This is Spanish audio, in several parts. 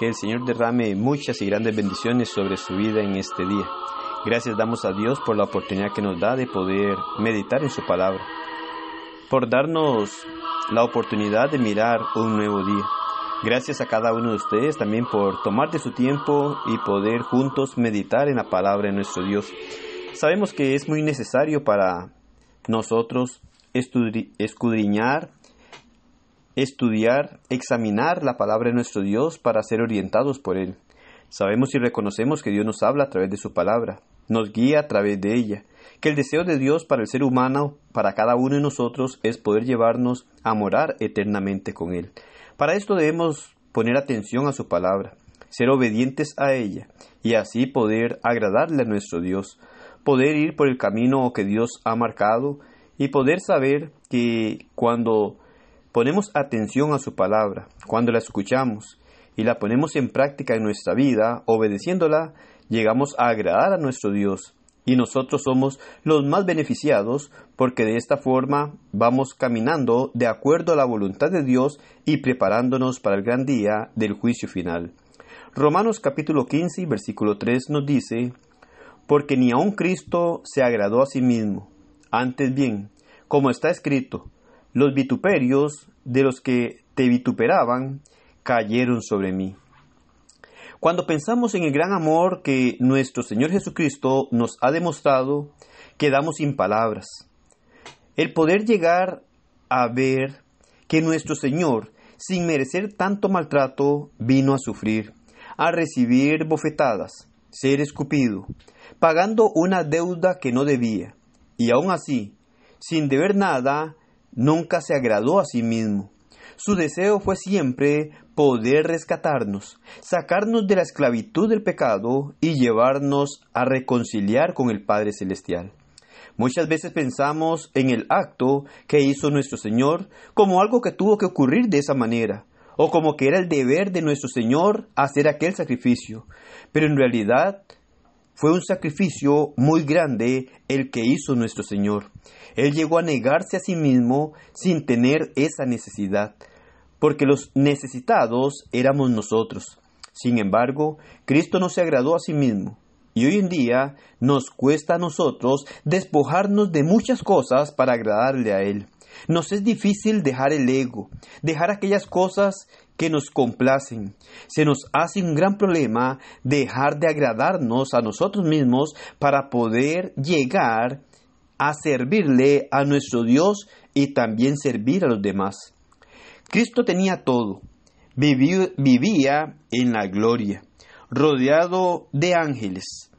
Que el Señor derrame muchas y grandes bendiciones sobre su vida en este día. Gracias damos a Dios por la oportunidad que nos da de poder meditar en su palabra, por darnos la oportunidad de mirar un nuevo día. Gracias a cada uno de ustedes también por tomar de su tiempo y poder juntos meditar en la palabra de nuestro Dios. Sabemos que es muy necesario para nosotros escudriñar, estudiar, examinar la palabra de nuestro Dios para ser orientados por Él. Sabemos y reconocemos que Dios nos habla a través de su palabra, nos guía a través de ella, que el deseo de Dios para el ser humano, para cada uno de nosotros, es poder llevarnos a morar eternamente con Él. Para esto debemos poner atención a su palabra, ser obedientes a ella y así poder agradarle a nuestro Dios, poder ir por el camino que Dios ha marcado y poder saber que cuando ponemos atención a su palabra, cuando la escuchamos y la ponemos en práctica en nuestra vida, obedeciéndola, llegamos a agradar a nuestro Dios y nosotros somos los más beneficiados porque de esta forma vamos caminando de acuerdo a la voluntad de Dios y preparándonos para el gran día del juicio final. Romanos capítulo 15 versículo 3 nos dice, porque ni aun Cristo se agradó a sí mismo, antes bien, como está escrito, los vituperios de los que te vituperaban cayeron sobre mí. Cuando pensamos en el gran amor que nuestro Señor Jesucristo nos ha demostrado, quedamos sin palabras. El poder llegar a ver que nuestro Señor, sin merecer tanto maltrato, vino a sufrir, a recibir bofetadas, ser escupido, pagando una deuda que no debía, y aún así, sin deber nada, nunca se agradó a sí mismo. Su deseo fue siempre poder rescatarnos, sacarnos de la esclavitud del pecado y llevarnos a reconciliar con el Padre Celestial. Muchas veces pensamos en el acto que hizo nuestro Señor como algo que tuvo que ocurrir de esa manera, o como que era el deber de nuestro Señor hacer aquel sacrificio. Pero en realidad fue un sacrificio muy grande el que hizo nuestro Señor. Él llegó a negarse a sí mismo sin tener esa necesidad porque los necesitados éramos nosotros. Sin embargo, Cristo no se agradó a sí mismo, y hoy en día nos cuesta a nosotros despojarnos de muchas cosas para agradarle a Él. Nos es difícil dejar el ego, dejar aquellas cosas que nos complacen. Se nos hace un gran problema dejar de agradarnos a nosotros mismos para poder llegar a servirle a nuestro Dios y también servir a los demás. Cristo tenía todo. vivía en la gloria, rodeado de ángeles,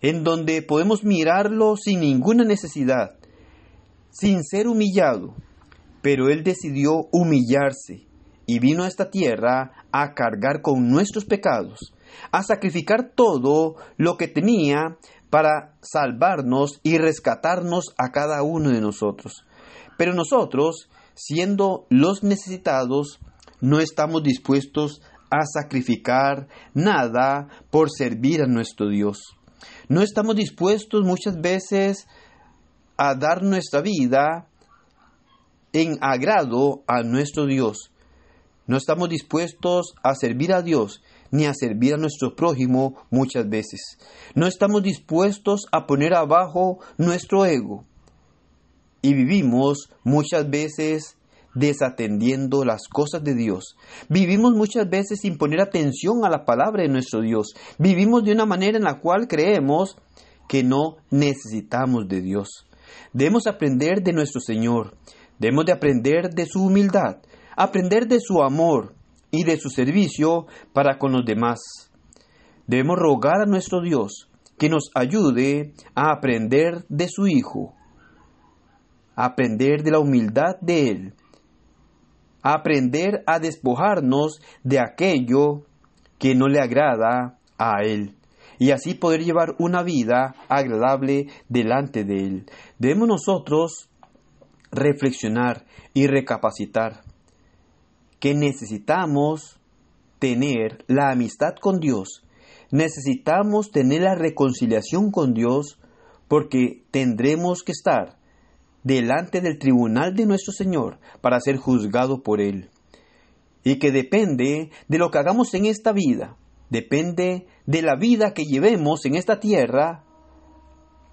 en donde podemos mirarlo sin ninguna necesidad, sin ser humillado. Pero Él decidió humillarse y vino a esta tierra a cargar con nuestros pecados, a sacrificar todo lo que tenía para salvarnos y rescatarnos a cada uno de nosotros. Pero nosotros siendo los necesitados, no estamos dispuestos a sacrificar nada por servir a nuestro Dios. No estamos dispuestos muchas veces a dar nuestra vida en agrado a nuestro Dios. No estamos dispuestos a servir a Dios ni a servir a nuestro prójimo muchas veces. No estamos dispuestos a poner abajo nuestro ego y vivimos muchas veces desatendiendo las cosas de Dios. Vivimos muchas veces sin poner atención a la palabra de nuestro Dios. Vivimos de una manera en la cual creemos que no necesitamos de Dios. Debemos aprender de nuestro Señor. Debemos de aprender de su humildad, aprender de su amor y de su servicio para con los demás. Debemos rogar a nuestro Dios que nos ayude a aprender de su Hijo aprender de la humildad de Él, aprender a despojarnos de aquello que no le agrada a Él y así poder llevar una vida agradable delante de Él. Debemos nosotros reflexionar y recapacitar que necesitamos tener la amistad con Dios, necesitamos tener la reconciliación con Dios porque tendremos que estar delante del tribunal de nuestro Señor para ser juzgado por Él. y que depende de lo que hagamos en esta vida, depende de la vida que llevemos en esta tierra,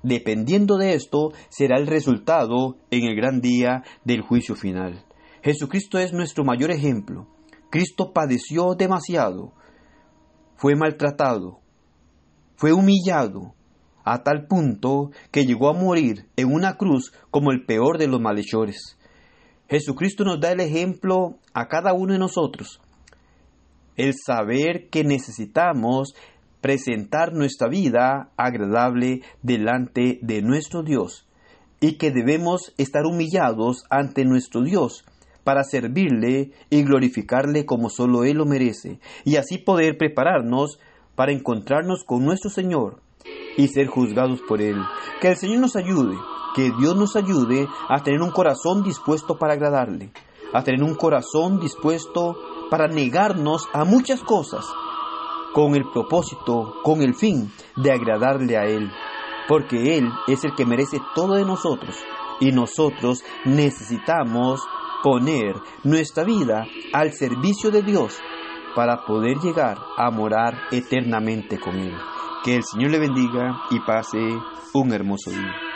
dependiendo de esto será el resultado en el gran día del juicio final. Jesucristo es nuestro mayor ejemplo. Cristo padeció demasiado, fue maltratado, fue humillado, a tal punto que llegó a morir en una cruz como el peor de los malhechores. Jesucristo nos da el ejemplo a cada uno de nosotros. El saber que necesitamos presentar nuestra vida agradable delante de nuestro Dios y que debemos estar humillados ante nuestro Dios para servirle y glorificarle como solo Él lo merece, y así poder prepararnos para encontrarnos con nuestro Señor y ser juzgados por Él. Que el Señor nos ayude, que Dios nos ayude a tener un corazón dispuesto para agradarle, a tener un corazón dispuesto para negarnos a muchas cosas, con el propósito, con el fin de agradarle a Él, porque Él es el que merece todo de nosotros y nosotros necesitamos poner nuestra vida al servicio de Dios para poder llegar a morar eternamente con Él. Que el Señor le bendiga y pase un hermoso día.